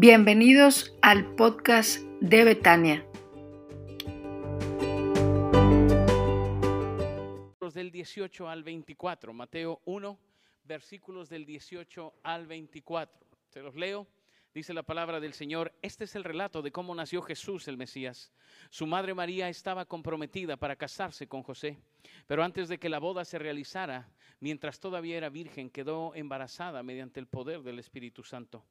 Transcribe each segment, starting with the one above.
Bienvenidos al podcast de Betania. Del 18 al 24, Mateo 1, versículos del 18 al 24. Se los leo. Dice la palabra del Señor, este es el relato de cómo nació Jesús el Mesías. Su madre María estaba comprometida para casarse con José, pero antes de que la boda se realizara, mientras todavía era virgen, quedó embarazada mediante el poder del Espíritu Santo.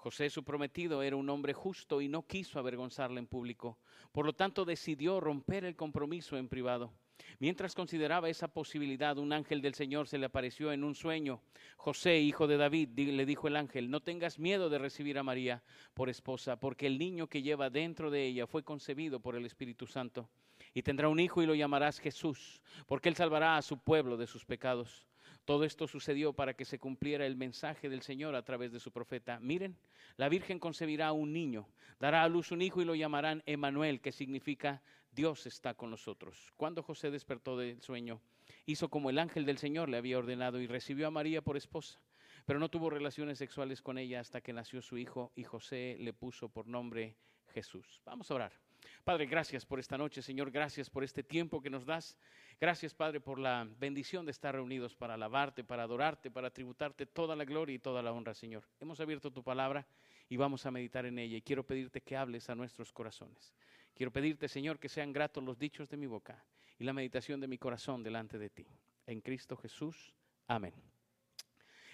José, su prometido, era un hombre justo y no quiso avergonzarla en público. Por lo tanto, decidió romper el compromiso en privado. Mientras consideraba esa posibilidad, un ángel del Señor se le apareció en un sueño. José, hijo de David, le dijo el ángel, no tengas miedo de recibir a María por esposa, porque el niño que lleva dentro de ella fue concebido por el Espíritu Santo. Y tendrá un hijo y lo llamarás Jesús, porque él salvará a su pueblo de sus pecados. Todo esto sucedió para que se cumpliera el mensaje del Señor a través de su profeta. Miren, la Virgen concebirá un niño, dará a luz un hijo y lo llamarán Emanuel, que significa Dios está con nosotros. Cuando José despertó del sueño, hizo como el ángel del Señor le había ordenado y recibió a María por esposa, pero no tuvo relaciones sexuales con ella hasta que nació su hijo y José le puso por nombre Jesús. Vamos a orar. Padre, gracias por esta noche, Señor, gracias por este tiempo que nos das. Gracias, Padre, por la bendición de estar reunidos para alabarte, para adorarte, para tributarte toda la gloria y toda la honra, Señor. Hemos abierto tu palabra y vamos a meditar en ella. Y quiero pedirte que hables a nuestros corazones. Quiero pedirte, Señor, que sean gratos los dichos de mi boca y la meditación de mi corazón delante de ti. En Cristo Jesús. Amén.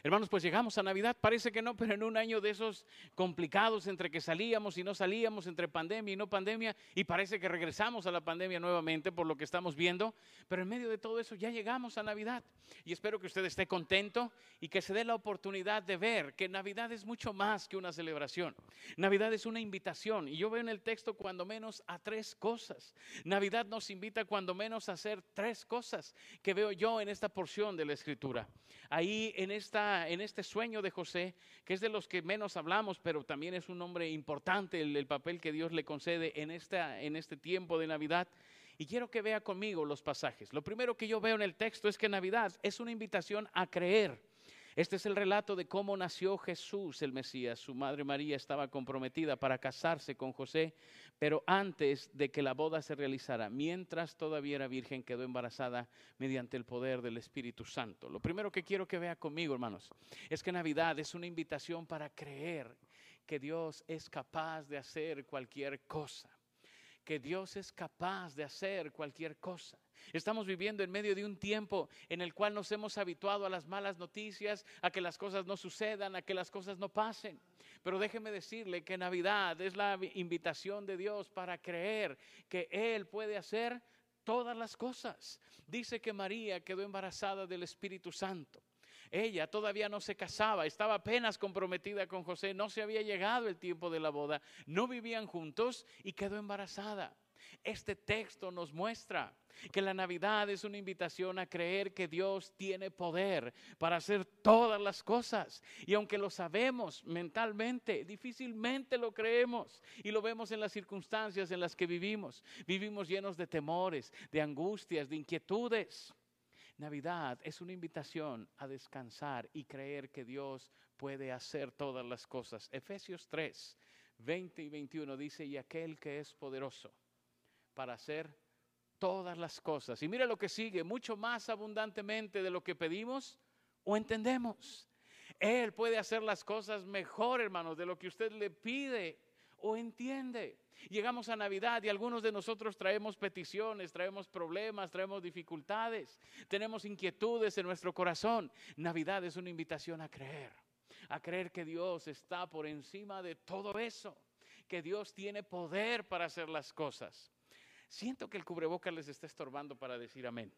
Hermanos, pues llegamos a Navidad, parece que no, pero en un año de esos complicados entre que salíamos y no salíamos, entre pandemia y no pandemia, y parece que regresamos a la pandemia nuevamente por lo que estamos viendo, pero en medio de todo eso ya llegamos a Navidad. Y espero que usted esté contento y que se dé la oportunidad de ver que Navidad es mucho más que una celebración. Navidad es una invitación, y yo veo en el texto cuando menos a tres cosas. Navidad nos invita cuando menos a hacer tres cosas que veo yo en esta porción de la Escritura. Ahí en esta en este sueño de José, que es de los que menos hablamos, pero también es un hombre importante el, papel que Dios le concede en, esta, en este tiempo de Navidad. Y quiero que vea conmigo los pasajes. Lo primero que yo veo en el texto es que Navidad es una invitación a creer. Este es el relato de cómo nació Jesús el Mesías. Su madre María estaba comprometida para casarse con José, pero antes de que la boda se realizara, mientras todavía era virgen, quedó embarazada mediante el poder del Espíritu Santo. Lo primero que quiero que vea conmigo, hermanos, es que Navidad es una invitación para creer que Dios es capaz de hacer cualquier cosa que Dios es capaz de hacer cualquier cosa. Estamos viviendo en medio de un tiempo en el cual nos hemos habituado a las malas noticias, a que las cosas no sucedan, a que las cosas no pasen. Pero déjeme decirle que Navidad es la invitación de Dios para creer que Él puede hacer todas las cosas. Dice que María quedó embarazada del Espíritu Santo. Ella todavía no se casaba, estaba apenas comprometida con José, no se había llegado el tiempo de la boda, no vivían juntos y quedó embarazada. Este texto nos muestra que la Navidad es una invitación a creer que Dios tiene poder para hacer todas las cosas. Y aunque lo sabemos mentalmente, difícilmente lo creemos. Y lo vemos en las circunstancias en las que vivimos. Vivimos llenos de temores, de angustias, de inquietudes. Navidad es una invitación a descansar y creer que Dios puede hacer todas las cosas. Efesios 3, 20 y 21 dice, y aquel que es poderoso para hacer todas las cosas. Y mira lo que sigue, mucho más abundantemente de lo que pedimos o entendemos. Él puede hacer las cosas mejor, hermanos, de lo que usted le pide o entiende. Llegamos a Navidad y algunos de nosotros traemos peticiones, traemos problemas, traemos dificultades, tenemos inquietudes en nuestro corazón. Navidad es una invitación a creer, a creer que Dios está por encima de todo eso, que Dios tiene poder para hacer las cosas. Siento que el cubrebocas les está estorbando para decir amén.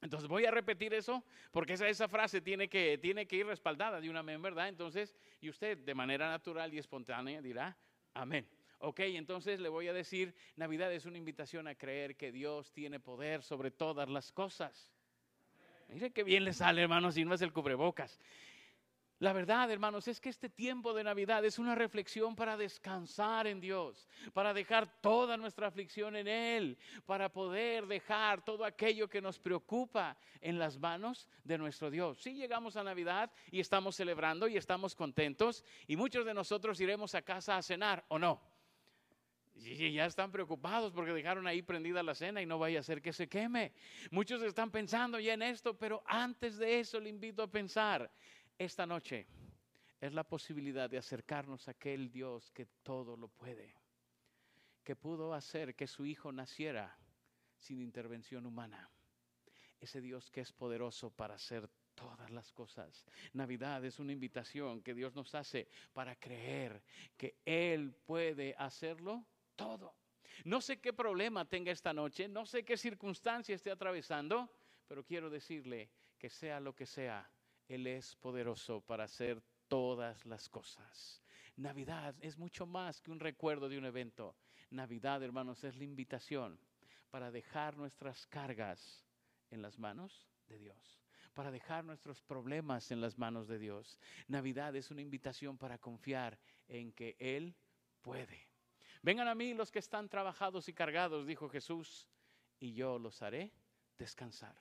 Entonces voy a repetir eso porque esa, esa frase tiene que, tiene que ir respaldada de un amén, ¿verdad? Entonces, y usted de manera natural y espontánea dirá, amén. Ok, entonces le voy a decir, Navidad es una invitación a creer que Dios tiene poder sobre todas las cosas. Mire qué bien le sale, hermano, si no es el cubrebocas. La verdad, hermanos, es que este tiempo de Navidad es una reflexión para descansar en Dios, para dejar toda nuestra aflicción en Él, para poder dejar todo aquello que nos preocupa en las manos de nuestro Dios. Si llegamos a Navidad y estamos celebrando y estamos contentos y muchos de nosotros iremos a casa a cenar o no. Y ya están preocupados porque dejaron ahí prendida la cena y no vaya a ser que se queme. Muchos están pensando ya en esto, pero antes de eso le invito a pensar esta noche es la posibilidad de acercarnos a aquel Dios que todo lo puede, que pudo hacer que su Hijo naciera sin intervención humana. Ese Dios que es poderoso para hacer todas las cosas. Navidad es una invitación que Dios nos hace para creer que Él puede hacerlo todo. No sé qué problema tenga esta noche, no sé qué circunstancia esté atravesando, pero quiero decirle que sea lo que sea, él es poderoso para hacer todas las cosas. Navidad es mucho más que un recuerdo de un evento. Navidad, hermanos, es la invitación para dejar nuestras cargas en las manos de Dios, para dejar nuestros problemas en las manos de Dios. Navidad es una invitación para confiar en que Él puede. Vengan a mí los que están trabajados y cargados, dijo Jesús, y yo los haré descansar.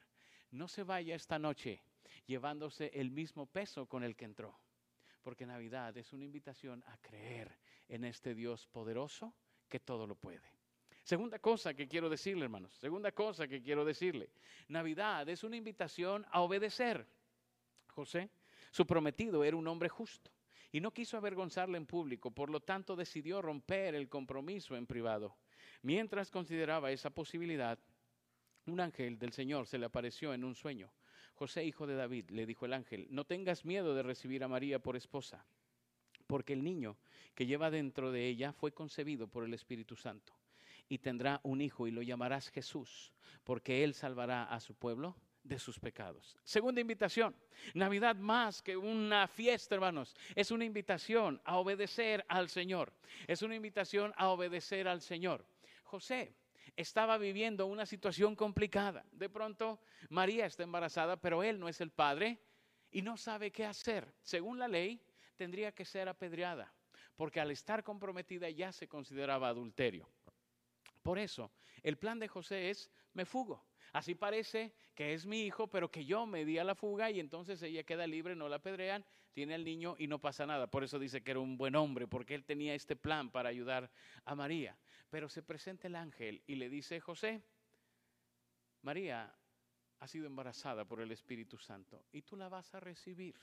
No se vaya esta noche llevándose el mismo peso con el que entró. Porque Navidad es una invitación a creer en este Dios poderoso que todo lo puede. Segunda cosa que quiero decirle, hermanos, segunda cosa que quiero decirle, Navidad es una invitación a obedecer. José, su prometido, era un hombre justo y no quiso avergonzarle en público, por lo tanto decidió romper el compromiso en privado. Mientras consideraba esa posibilidad, un ángel del Señor se le apareció en un sueño José, hijo de David, le dijo el ángel, no tengas miedo de recibir a María por esposa, porque el niño que lleva dentro de ella fue concebido por el Espíritu Santo, y tendrá un hijo y lo llamarás Jesús, porque él salvará a su pueblo de sus pecados. Segunda invitación, Navidad más que una fiesta, hermanos, es una invitación a obedecer al Señor, es una invitación a obedecer al Señor. José estaba viviendo una situación complicada. De pronto, María está embarazada, pero él no es el padre y no sabe qué hacer. Según la ley, tendría que ser apedreada, porque al estar comprometida ya se consideraba adulterio. Por eso, el plan de José es, me fugo. Así parece que es mi hijo, pero que yo me di a la fuga y entonces ella queda libre, no la apedrean, tiene al niño y no pasa nada. Por eso dice que era un buen hombre, porque él tenía este plan para ayudar a María. Pero se presenta el ángel y le dice, José, María ha sido embarazada por el Espíritu Santo y tú la vas a recibir.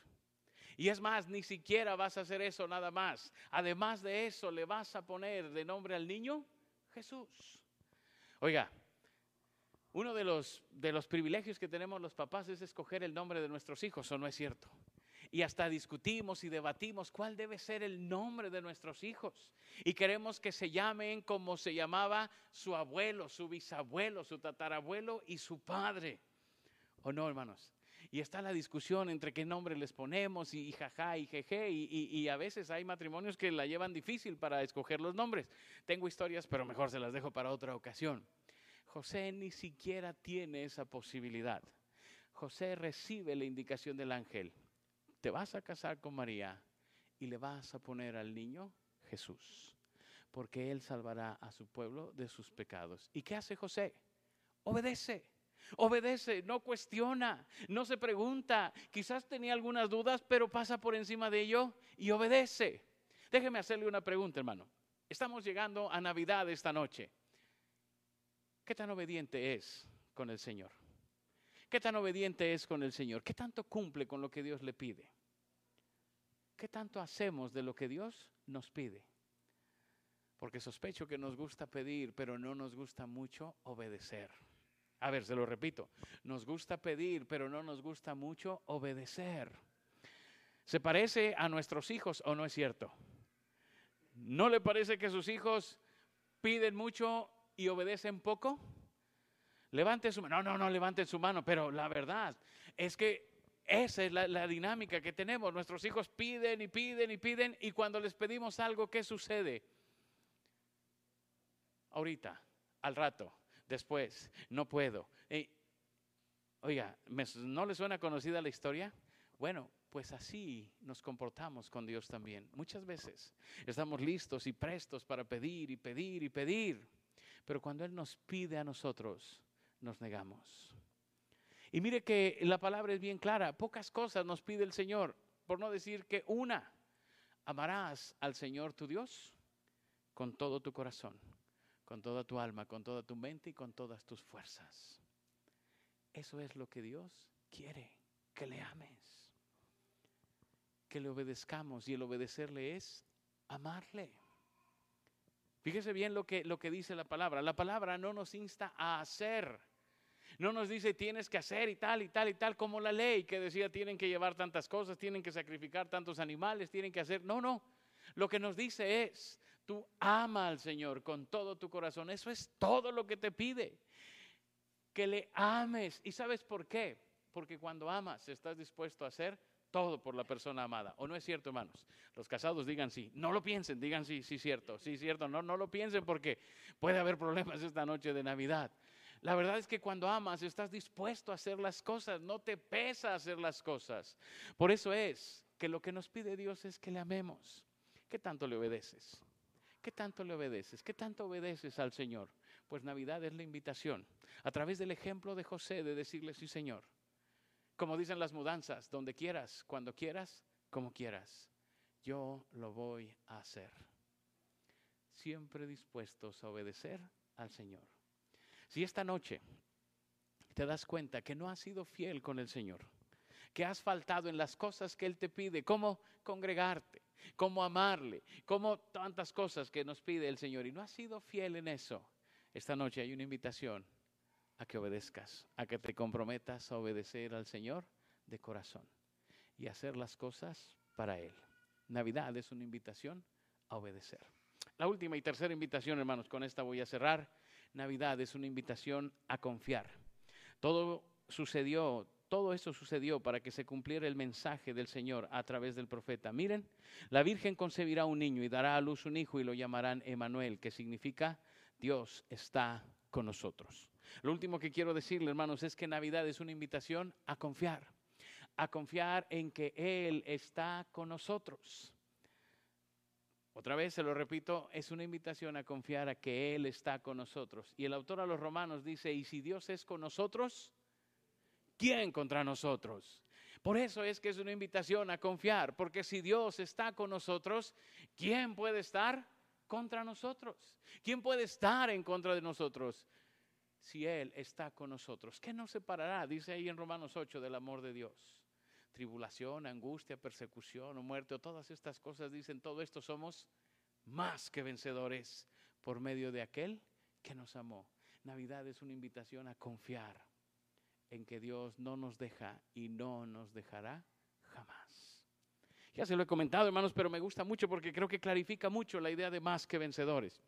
Y es más, ni siquiera vas a hacer eso nada más. Además de eso, le vas a poner de nombre al niño Jesús. Oiga, uno de los, de los privilegios que tenemos los papás es escoger el nombre de nuestros hijos, ¿o no es cierto? Y hasta discutimos y debatimos cuál debe ser el nombre de nuestros hijos. Y queremos que se llamen como se llamaba su abuelo, su bisabuelo, su tatarabuelo y su padre. ¿O no, hermanos? Y está la discusión entre qué nombre les ponemos y, y jeje. Y, y, a veces hay matrimonios que la llevan difícil para escoger los nombres. Tengo historias, pero mejor se las dejo para otra ocasión. José ni siquiera tiene esa posibilidad. José recibe la indicación del ángel te vas a casar con María y le vas a poner al niño Jesús, porque Él salvará a su pueblo de sus pecados. ¿Y qué hace José? Obedece. Obedece, no cuestiona, no se pregunta. Quizás tenía algunas dudas, pero pasa por encima de ello y obedece. Déjeme hacerle una pregunta, hermano. Estamos llegando a Navidad esta noche. ¿Qué tan obediente es con el Señor? ¿Qué tan obediente es con el Señor? ¿Qué tanto cumple con lo que Dios le pide? ¿Qué tanto hacemos de lo que Dios nos pide? Porque sospecho que nos gusta pedir, pero no nos gusta mucho obedecer. A ver, se lo repito, nos gusta pedir, pero no nos gusta mucho obedecer. ¿Se parece a nuestros hijos o no es cierto? ¿No le parece que sus hijos piden mucho y obedecen poco? Levante su mano. No, no, no levanten su mano, pero la verdad es que esa es la, dinámica que tenemos. Nuestros hijos piden y piden y piden y cuando les pedimos algo, ¿qué sucede? Ahorita, al rato, después, no puedo. oiga, ¿no le suena conocida la historia? Bueno, pues así nos comportamos con Dios también. Muchas veces estamos listos y prestos para pedir y pedir y pedir, pero cuando Él nos pide a nosotros, nos negamos. Y mire que la palabra es bien clara, pocas cosas nos pide el Señor, por no decir que una, amarás al Señor tu Dios con todo tu corazón, con toda tu alma, con toda tu mente y con todas tus fuerzas. Eso es lo que Dios quiere, que le ames que le obedezcamos y el obedecerle es amarle. Fíjese bien lo que, lo que dice la palabra. La palabra no nos insta a hacer. No nos dice tienes que hacer y tal y tal y tal como la ley que decía tienen que llevar tantas cosas, tienen que sacrificar tantos animales, tienen que hacer. No, no. Lo que nos dice es, tú ama al Señor con todo tu corazón. Eso es todo lo que te pide. Que le ames. ¿Y sabes por qué? Porque cuando amas estás dispuesto a hacer todo por la persona amada. ¿O no es cierto, hermanos? Los casados digan sí. No lo piensen, digan sí, sí, cierto, sí, cierto. No, no lo piensen porque puede haber problemas esta noche de Navidad. La verdad es que cuando amas estás dispuesto a hacer las cosas, no te pesa hacer las cosas. Por eso es que lo que nos pide Dios es que le amemos. ¿Qué tanto le obedeces? ¿Qué tanto le obedeces? ¿Qué tanto obedeces al Señor? Pues Navidad es la invitación, a través del ejemplo de José, de decirle, sí Señor, como dicen las mudanzas, donde quieras, cuando quieras, como quieras. Yo lo voy a hacer. Siempre dispuestos a obedecer al Señor. Si esta noche te das cuenta que no has sido fiel con el Señor, que has faltado en las cosas que Él te pide, como congregarte, como amarle, como tantas cosas que nos pide el Señor, y no has sido fiel en eso, esta noche hay una invitación a que obedezcas, a que te comprometas a obedecer al Señor de corazón y hacer las cosas para Él. Navidad es una invitación a obedecer. La última y tercera invitación, hermanos, con esta voy a cerrar. Navidad es una invitación a confiar. Todo sucedió, todo eso sucedió para que se cumpliera el mensaje del Señor a través del profeta. Miren, la Virgen concebirá un niño y dará a luz un hijo y lo llamarán Emanuel, que significa Dios está con nosotros. Lo último que quiero decirle, hermanos, es que Navidad es una invitación a confiar, a confiar en que Él está con nosotros. Otra vez se lo repito, es una invitación a confiar a que Él está con nosotros. Y el autor a los romanos dice, y si Dios es con nosotros, ¿quién contra nosotros? Por eso es que es una invitación a confiar, porque si Dios está con nosotros, ¿quién puede estar contra nosotros? ¿Quién puede estar en contra de nosotros? si Él está con nosotros. ¿Qué nos separará? Dice ahí en Romanos 8 del amor de Dios. Tribulación, angustia, persecución o muerte o todas estas cosas dicen, todo esto somos más que vencedores por medio de aquel que nos amó. Navidad es una invitación a confiar en que Dios no nos deja y no nos dejará jamás. Ya se lo he comentado, hermanos, pero me gusta mucho porque creo que clarifica mucho la idea de más que vencedores.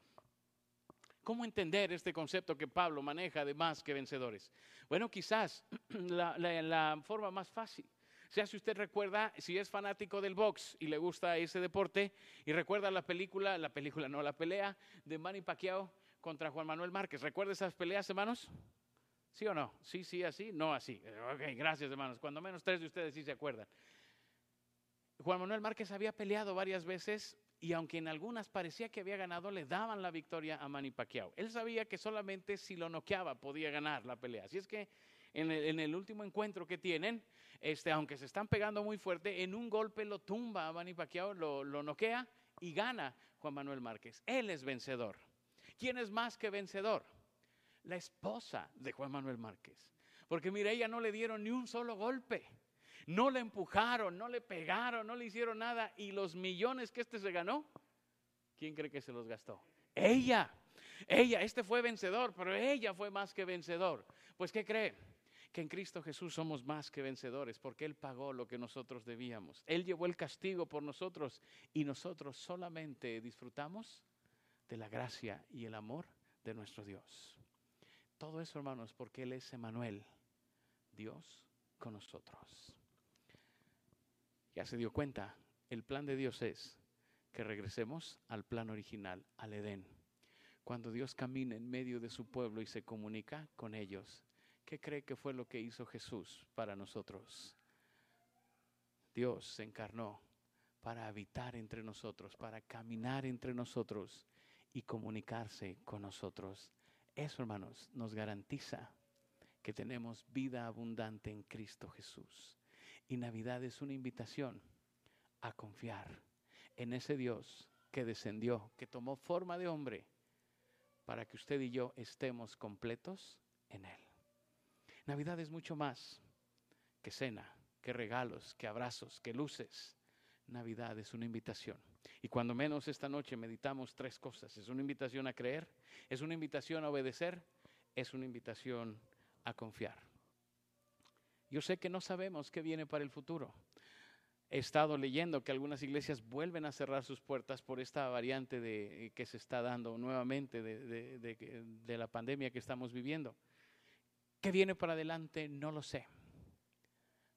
¿Cómo entender este concepto que Pablo maneja de más que vencedores? Bueno, quizás la, forma más fácil. Sea, si usted recuerda, si es fanático del box y le gusta ese deporte, y recuerda la película, la película no, la pelea de Manny Pacquiao contra Juan Manuel Márquez. ¿Recuerda esas peleas, hermanos? ¿Sí o no? Sí, sí, así, no así. Ok, gracias, hermanos. Cuando menos tres de ustedes sí se acuerdan. Juan Manuel Márquez había peleado varias veces y aunque en algunas parecía que había ganado, le daban la victoria a Manny Pacquiao. Él sabía que solamente si lo noqueaba podía ganar la pelea. Así es que en el, último encuentro que tienen, este, aunque se están pegando muy fuerte, en un golpe lo tumba a Manny Pacquiao, lo, lo noquea y gana Juan Manuel Márquez. Él es vencedor. ¿Quién es más que vencedor? La esposa de Juan Manuel Márquez. Porque mire, ella no le dieron ni un solo golpe. No le empujaron, no le pegaron, no le hicieron nada. Y los millones que este se ganó, ¿quién cree que se los gastó? Ella. Ella, este fue vencedor, pero ella fue más que vencedor. Pues ¿qué cree? Que en Cristo Jesús somos más que vencedores porque Él pagó lo que nosotros debíamos. Él llevó el castigo por nosotros y nosotros solamente disfrutamos de la gracia y el amor de nuestro Dios. Todo eso, hermanos, porque Él es Emanuel, Dios con nosotros ya se dio cuenta, el plan de Dios es que regresemos al plan original, al Edén. Cuando Dios camina en medio de su pueblo y se comunica con ellos, ¿qué cree que fue lo que hizo Jesús para nosotros? Dios se encarnó para habitar entre nosotros, para caminar entre nosotros y comunicarse con nosotros. Eso, hermanos, nos garantiza que tenemos vida abundante en Cristo Jesús. Y Navidad es una invitación a confiar en ese Dios que descendió, que tomó forma de hombre, para que usted y yo estemos completos en Él. Navidad es mucho más que cena, que regalos, que abrazos, que luces. Navidad es una invitación. Y cuando menos esta noche meditamos tres cosas. Es una invitación a creer, es una invitación a obedecer, es una invitación a confiar. Yo sé que no sabemos qué viene para el futuro. He estado leyendo que algunas iglesias vuelven a cerrar sus puertas por esta variante de, que se está dando nuevamente de, de la pandemia que estamos viviendo. ¿Qué viene para adelante? No lo sé.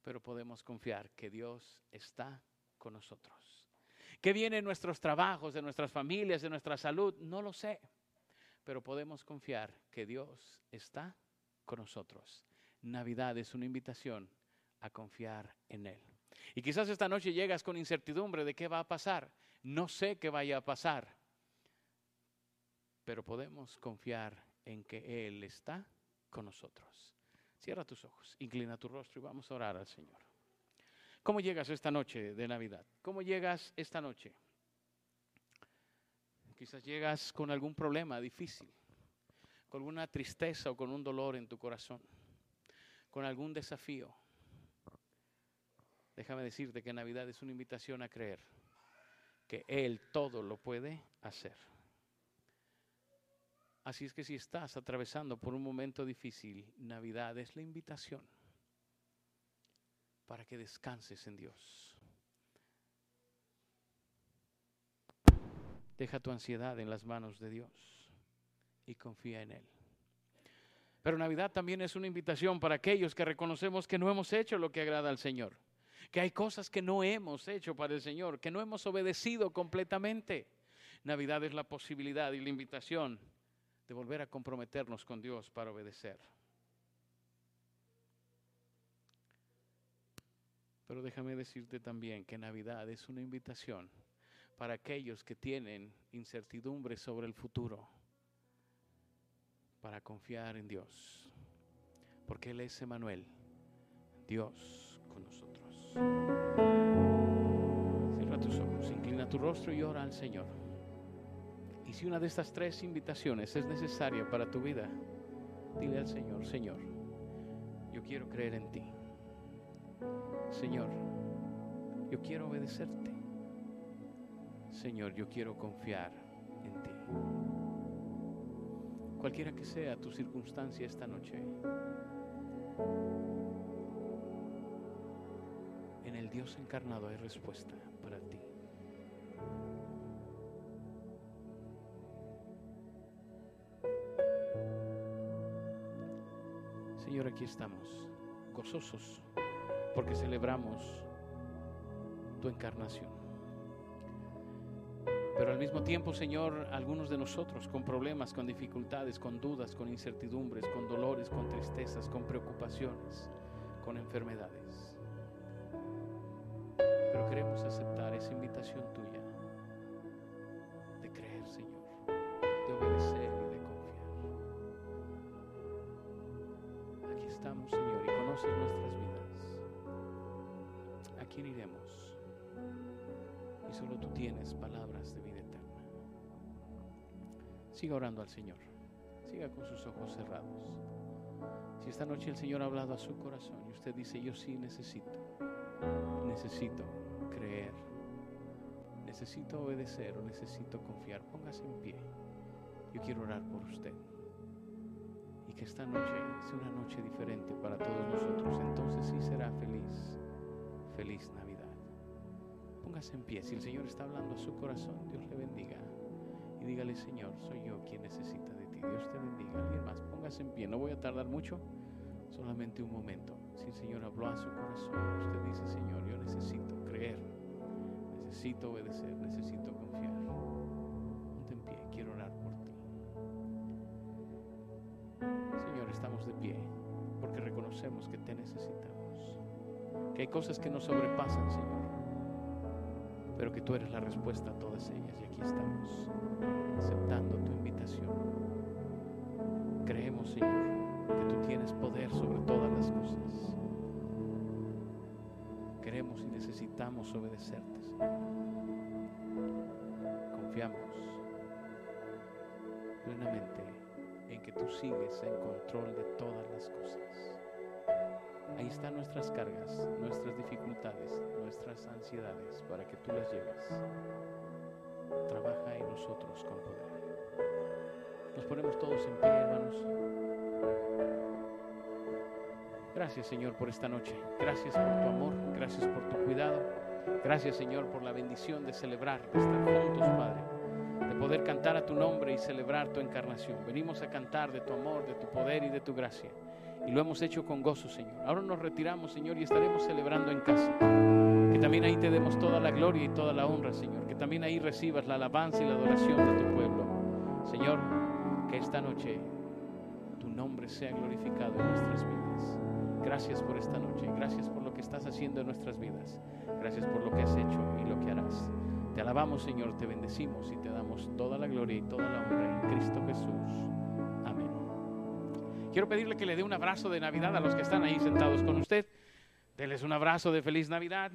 Pero podemos confiar que Dios está con nosotros. ¿Qué viene en nuestros trabajos, de nuestras familias, de nuestra salud? No lo sé. Pero podemos confiar que Dios está con nosotros. Navidad es una invitación a confiar en Él. Y quizás esta noche llegas con incertidumbre de qué va a pasar. No sé qué vaya a pasar, pero podemos confiar en que Él está con nosotros. Cierra tus ojos, inclina tu rostro y vamos a orar al Señor. ¿Cómo llegas esta noche de Navidad? ¿Cómo llegas esta noche? Quizás llegas con algún problema difícil con alguna tristeza o con un dolor en tu corazón, con algún desafío, déjame decirte que Navidad es una invitación a creer que Él todo lo puede hacer. Así es que si estás atravesando por un momento difícil, Navidad es la invitación para que descanses en Dios. Deja tu ansiedad en las manos de Dios y confía en Él. Pero Navidad también es una invitación para aquellos que reconocemos que no hemos hecho lo que agrada al Señor, que hay cosas que no hemos hecho para el Señor, que no hemos obedecido completamente. Navidad es la posibilidad y la invitación de volver a comprometernos con Dios para obedecer. Pero déjame decirte también que Navidad es una invitación para aquellos que tienen incertidumbre sobre el futuro para confiar en Dios, porque Él es Emanuel, Dios con nosotros. Cierra tus ojos, inclina tu rostro y ora al Señor. Si una de estas tres invitaciones es necesaria para tu vida, dile al Señor, Señor, yo quiero creer en ti. Señor, yo quiero obedecerte. Señor, yo quiero confiar en ti cualquiera que sea tu circunstancia esta noche. En el Dios encarnado hay respuesta para ti. Aquí estamos, gozosos, porque celebramos tu encarnación. Pero al mismo tiempo, Señor, algunos de nosotros con problemas, con dificultades, con dudas, con incertidumbres, con dolores, con tristezas, con preocupaciones, con enfermedades. Pero queremos aceptar esa invitación tuya estamos, Señor, y conoces nuestras vidas. ¿A quién iremos? Y solo tú tienes palabras de Siga orando al Señor. Siga con sus ojos cerrados. Si esta noche el Señor ha hablado a su corazón y usted dice, yo sí necesito, necesito creer, necesito obedecer o necesito confiar, póngase en pie. Yo quiero orar por usted. Y que esta noche sea una noche diferente para todos nosotros. Entonces sí será feliz, feliz Navidad. Póngase en pie. Si el Señor está hablando a su corazón, Dios le bendiga dígale, Señor, soy yo quien necesita de ti. Dios te bendiga. Alguien más, póngase en pie. No voy a tardar mucho, solamente un momento. Si el Señor habló a su corazón, usted dice, Señor, yo necesito creer, necesito obedecer, necesito confiar. Estamos de pie porque reconocemos que te necesitamos. que hay cosas que nos sobrepasan, Señor, pero que tú eres la respuesta a todas ellas y aquí estamos aceptando tu invitación. Creemos, Señor, que tú tienes poder sobre todas las cosas. Queremos y necesitamos obedecerte, Señor. Confiamos plenamente en que tú sigues en control de todas las cosas. Ahí están nuestras cargas, nuestras dificultades, nuestras ansiedades para que tú las lleves. Trabaja en nosotros con poder. Nos ponemos todos en pie, hermanos. Gracias, Señor, por esta noche. Gracias por tu amor. Gracias por tu cuidado. Gracias, Señor, por la bendición de celebrar, de estar juntos, Padre. De poder cantar a tu nombre y celebrar tu encarnación. Venimos a cantar de tu amor, de tu poder y de tu gracia. Y lo hemos hecho con gozo, Señor. Ahora nos retiramos, Señor, y estaremos celebrando en casa. Que también ahí te demos toda la gloria y toda la honra, Señor. Que también ahí recibas la alabanza y la adoración de tu pueblo. Señor, que esta noche tu nombre sea glorificado en nuestras vidas. Gracias por esta noche. Gracias por lo que estás haciendo en nuestras vidas. Gracias por lo que has hecho y lo que harás. Te alabamos, Señor, te bendecimos y te damos toda la gloria y toda la honra en Cristo Jesús. Amén. Quiero pedirle que le dé un abrazo de Navidad a los que están ahí sentados con usted. Deles un abrazo de feliz Navidad.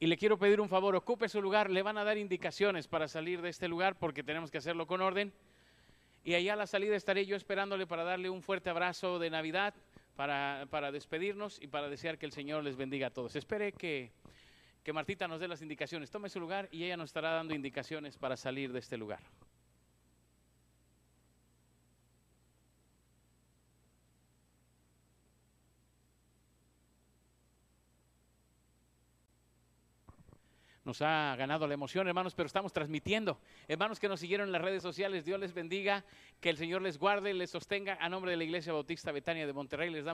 Y le quiero pedir un favor, ocupe su lugar, le van a dar indicaciones para salir de este lugar porque tenemos que hacerlo con orden. Y allá a la salida estaré yo esperándole para darle un fuerte abrazo de Navidad, para, para despedirnos y para desear que el Señor les bendiga a todos. Espere que, que Martita nos dé las indicaciones. Tome su lugar y ella nos estará dando indicaciones para salir de este lugar. Nos ha ganado la emoción, hermanos, pero estamos transmitiendo. Hermanos que nos siguieron en las redes sociales, Dios les bendiga, que el Señor les guarde, les sostenga. A nombre de la Iglesia Bautista Betania de Monterrey, les damos